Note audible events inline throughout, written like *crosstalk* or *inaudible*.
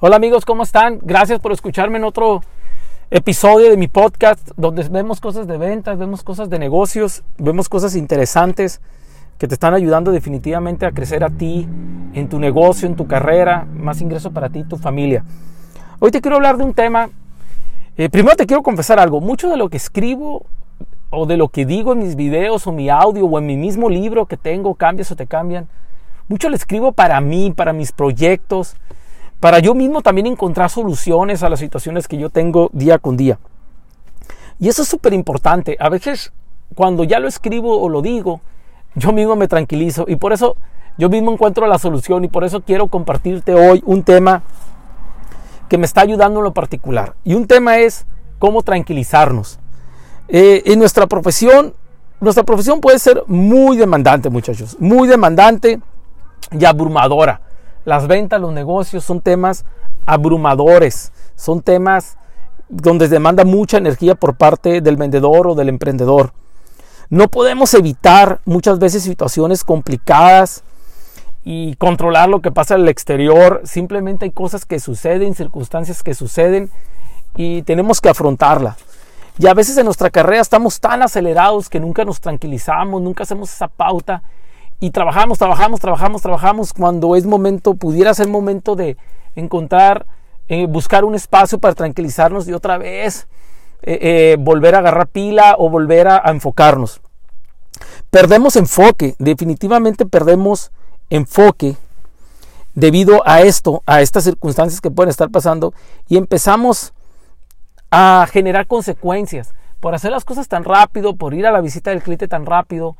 Hola amigos, ¿cómo están? Gracias por escucharme en otro episodio de mi podcast donde vemos cosas de ventas, vemos cosas de negocios, vemos cosas interesantes que te están ayudando definitivamente a crecer a ti, en tu negocio, en tu carrera, más ingreso para ti y tu familia. Hoy te quiero hablar de un tema. Eh, primero te quiero confesar algo. Mucho de lo que escribo o de lo que digo en mis videos o mi audio o en mi mismo libro que tengo, cambias o te cambian, mucho lo escribo para mí, para mis proyectos, para yo mismo también encontrar soluciones a las situaciones que yo tengo día con día. Y eso es súper importante. A veces cuando ya lo escribo o lo digo, yo mismo me tranquilizo y por eso yo mismo encuentro la solución y por eso quiero compartirte hoy un tema que me está ayudando en lo particular. Y un tema es cómo tranquilizarnos. Eh, en nuestra profesión, nuestra profesión puede ser muy demandante, muchachos, muy demandante y abrumadora. Las ventas, los negocios son temas abrumadores, son temas donde demanda mucha energía por parte del vendedor o del emprendedor. No podemos evitar muchas veces situaciones complicadas y controlar lo que pasa en el exterior. Simplemente hay cosas que suceden, circunstancias que suceden y tenemos que afrontarla. Y a veces en nuestra carrera estamos tan acelerados que nunca nos tranquilizamos, nunca hacemos esa pauta y trabajamos, trabajamos, trabajamos, trabajamos cuando es momento, pudiera ser momento de encontrar, eh, buscar un espacio para tranquilizarnos y otra vez eh, eh, volver a agarrar pila o volver a, a enfocarnos. Perdemos enfoque, definitivamente perdemos enfoque debido a esto, a estas circunstancias que pueden estar pasando y empezamos a generar consecuencias por hacer las cosas tan rápido, por ir a la visita del cliente tan rápido,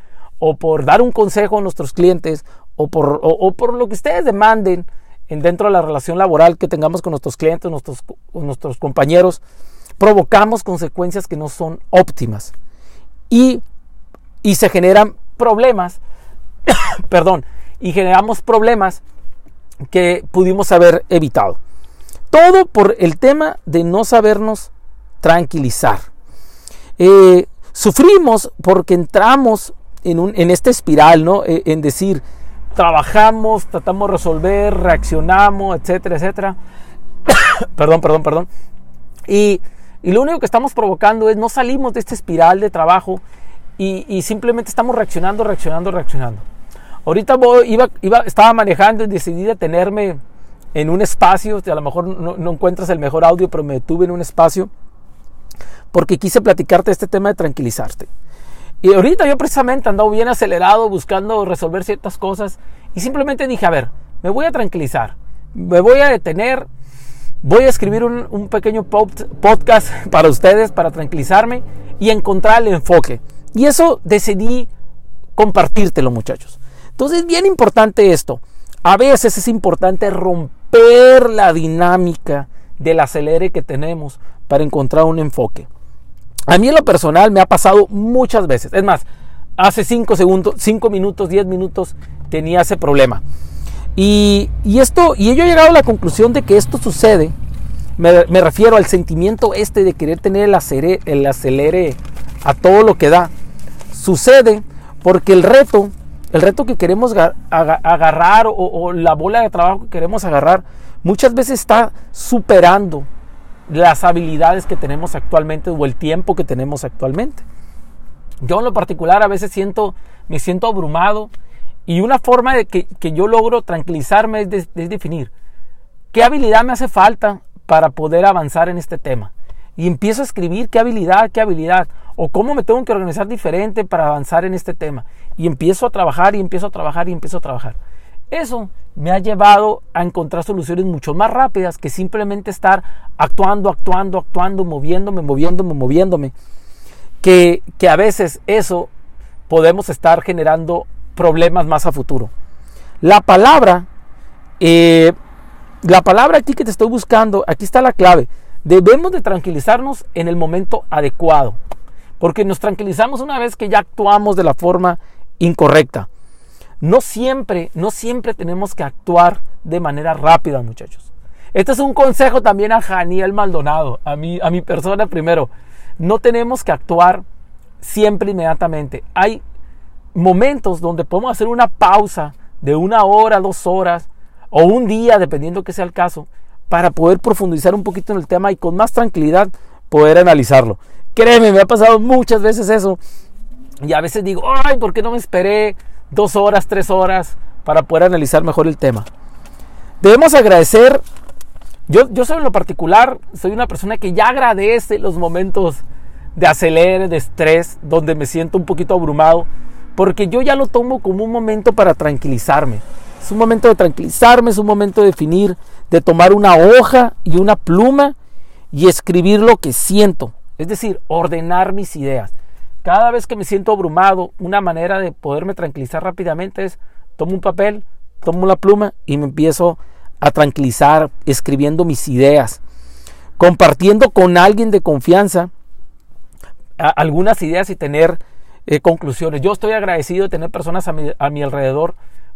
o por dar un consejo a nuestros clientes o por, por lo que ustedes demanden en dentro de la relación laboral que tengamos con nuestros clientes, nuestros, nuestros compañeros, provocamos consecuencias que no son óptimas y, y se generan problemas, *coughs* perdón, y generamos problemas que pudimos haber evitado. Todo por el tema de no sabernos tranquilizar. Eh, sufrimos porque entramos en, un, en esta espiral, ¿no? E, en decir, trabajamos, tratamos de resolver, reaccionamos, etcétera, etcétera. *coughs* perdón, perdón, perdón. Y, y, lo único que estamos provocando es no salimos de esta espiral de trabajo y, y simplemente estamos reaccionando, reaccionando, reaccionando. Ahorita voy, iba, iba, estaba manejando y decidí detenerme en un espacio, a lo mejor no, no encuentras el mejor audio, pero me detuve en un espacio porque quise platicarte este tema de tranquilizarte. Y ahorita yo precisamente andado bien acelerado buscando resolver ciertas cosas y simplemente dije, a ver, me voy a tranquilizar, me voy a detener, voy a escribir un, pequeño podcast *laughs* para ustedes, para tranquilizarme y encontrar el enfoque. Y eso decidí compartírtelo, muchachos. Entonces es bien importante esto. A veces es importante romper la dinámica del acelere que tenemos para encontrar un enfoque. A mí en lo personal me ha pasado muchas veces. Es más, hace 5 segundos, 5 minutos, 10 minutos tenía ese problema. Y, esto, y yo he llegado a la conclusión de que esto sucede, me, refiero al sentimiento este de querer tener el acelere, el acelere a todo lo que da. Sucede porque el reto, el reto que queremos agarrar o la bola de trabajo que queremos agarrar, muchas veces está superando las habilidades que tenemos actualmente o el tiempo que tenemos actualmente. Yo en lo particular a veces siento, me siento abrumado y una forma de que, yo logro tranquilizarme es, definir qué habilidad me hace falta para poder avanzar en este tema. Y empiezo a escribir qué habilidad, qué habilidad, o cómo me tengo que organizar diferente para avanzar en este tema. Y empiezo a trabajar y empiezo a trabajar y empiezo a trabajar. Eso me ha llevado a encontrar soluciones mucho más rápidas que simplemente estar actuando, actuando, actuando, moviéndome, moviéndome, moviéndome. Que, que a veces eso podemos estar generando problemas más a futuro. La palabra, eh, la palabra aquí que te estoy buscando, aquí está la clave. Debemos de tranquilizarnos en el momento adecuado. Porque nos tranquilizamos una vez que ya actuamos de la forma incorrecta. No siempre, no siempre tenemos que actuar de manera rápida, muchachos. Este es un consejo también a Janiel Maldonado, a mi, a mi persona primero. No tenemos que actuar siempre inmediatamente. Hay momentos donde podemos hacer una pausa de una hora, dos horas o un día, dependiendo que sea el caso, para poder profundizar un poquito en el tema y con más tranquilidad poder analizarlo. Créeme, me ha pasado muchas veces eso. Y a veces digo, ay, ¿por qué no me esperé dos horas, tres horas para poder analizar mejor el tema? Debemos agradecer, yo, yo soy en lo particular, soy una persona que ya agradece los momentos de acelere, de estrés, donde me siento un poquito abrumado, porque yo ya lo tomo como un momento para tranquilizarme. Es un momento de tranquilizarme, es un momento de definir, de tomar una hoja y una pluma y escribir lo que siento, es decir, ordenar mis ideas. Cada vez que me siento abrumado, una manera de poderme tranquilizar rápidamente es tomo un papel, tomo la pluma y me empiezo a tranquilizar escribiendo mis ideas, compartiendo con alguien de confianza algunas ideas y tener eh, conclusiones. Yo estoy agradecido de tener personas a mi, alrededor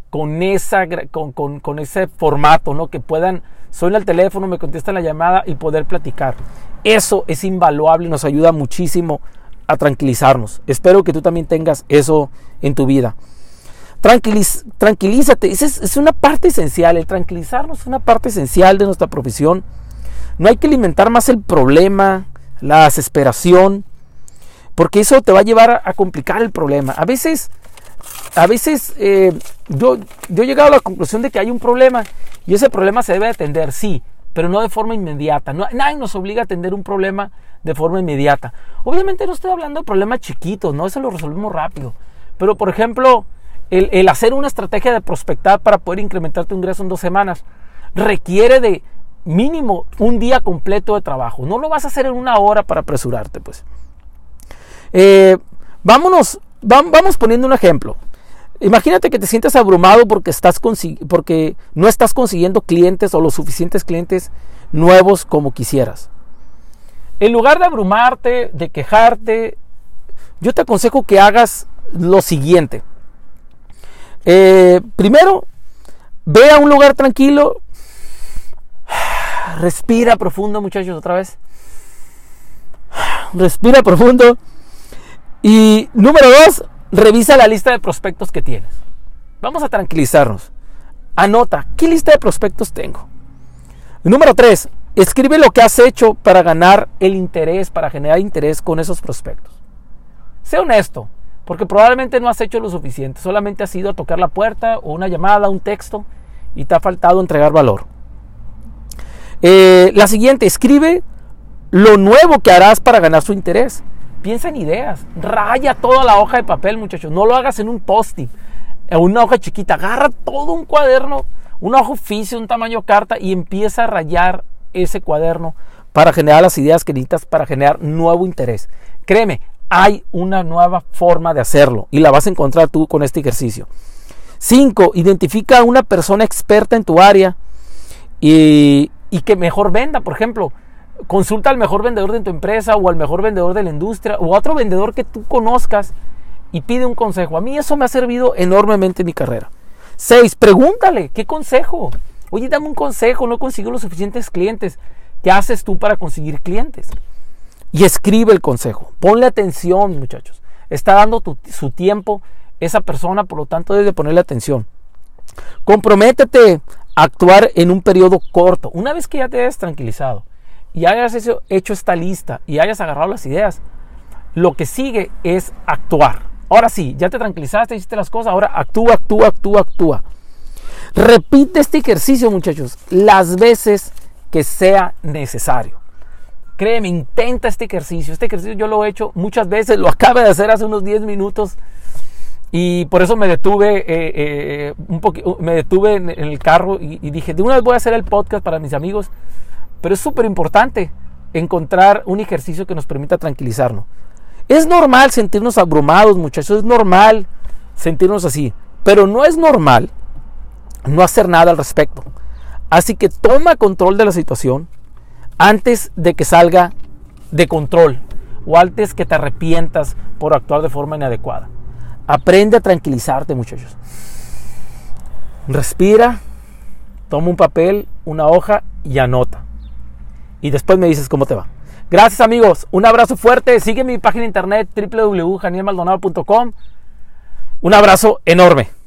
con, ese formato, ¿no? que puedan, suena el teléfono, me contestan la llamada y poder platicar. Eso es invaluable nos ayuda muchísimo a tranquilizarnos. Espero que tú también tengas eso en tu vida. Tranquiliz, tranquilízate, es, es una parte esencial, el tranquilizarnos es una parte esencial de nuestra profesión. No hay que alimentar más el problema, la desesperación, porque eso te va a llevar a, complicar el problema. A veces, a veces eh, yo, he llegado a la conclusión de que hay un problema y ese problema se debe atender, sí, pero no de forma inmediata. No, nadie nos obliga a atender un problema de forma inmediata. Obviamente no estoy hablando de problemas chiquitos, ¿no? Eso lo resolvemos rápido. Pero, por ejemplo, el, el hacer una estrategia de prospectar para poder incrementar tu ingreso en dos semanas requiere de mínimo un día completo de trabajo. No lo vas a hacer en una hora para apresurarte, pues. Eh, vámonos, vamos poniendo un ejemplo. Imagínate que te sientes abrumado porque, estás porque no estás consiguiendo clientes o los suficientes clientes nuevos como quisieras. En lugar de abrumarte, de quejarte, yo te aconsejo que hagas lo siguiente. Eh, primero, ve a un lugar tranquilo, *sighs* respira profundo muchachos otra vez. *sighs* Respira profundo. Y número dos, revisa la lista de prospectos que tienes. Vamos a tranquilizarnos. Anota, ¿qué lista de prospectos tengo? Número tres, escribe lo que has hecho para ganar el interés, para generar interés con esos prospectos. Sé honesto, porque probablemente no has hecho lo suficiente, solamente has ido a tocar la puerta o una llamada, un texto y te ha faltado entregar valor. Eh, la siguiente, escribe lo nuevo que harás para ganar su interés. Piensa en ideas. Raya toda la hoja de papel, muchachos. No lo hagas en un post-it, en una hoja chiquita. Agarra todo un cuaderno, un hoja oficio, un tamaño carta y empieza a rayar ese cuaderno para generar las ideas que necesitas para generar nuevo interés. Créeme, hay una nueva forma de hacerlo y la vas a encontrar tú con este ejercicio. 5. Identifica a una persona experta en tu área y, y que mejor venda. Por ejemplo, consulta al mejor vendedor de tu empresa o al mejor vendedor de la industria o a otro vendedor que tú conozcas y pide un consejo. A mí eso me ha servido enormemente en mi carrera. Seis, pregúntale, ¿qué consejo? Oye, dame un consejo, no consigo los suficientes clientes. ¿Qué haces tú para conseguir clientes? Y escribe el consejo. Ponle atención, muchachos. Está dando su tiempo esa persona, por lo tanto debes de ponerle atención. Comprométete a actuar en un periodo corto. Una vez que ya te hayas tranquilizado, y hayas hecho esta lista y hayas agarrado las ideas, lo que sigue es actuar. Ahora sí, ya te tranquilizaste, hiciste las cosas, ahora actúa, actúa, actúa, actúa. Repite este ejercicio, muchachos, las veces que sea necesario. Créeme, intenta este ejercicio. Este ejercicio yo lo he hecho muchas veces, lo *laughs* acabo de hacer hace unos 10 minutos y por eso me detuve, eh, eh, me detuve en, el carro y, y, dije, de una vez voy a hacer el podcast para mis amigos pero es súper importante encontrar un ejercicio que nos permita tranquilizarnos. Es normal sentirnos abrumados, muchachos, es normal sentirnos así, pero no es normal no hacer nada al respecto. Así que toma control de la situación antes de que salga de control o antes que te arrepientas por actuar de forma inadecuada. Aprende a tranquilizarte, muchachos. Respira, toma un papel, una hoja y anota y después me dices cómo te va. Gracias amigos, un abrazo fuerte, sigue mi página internet www.janielmaldonado.com. Un abrazo enorme.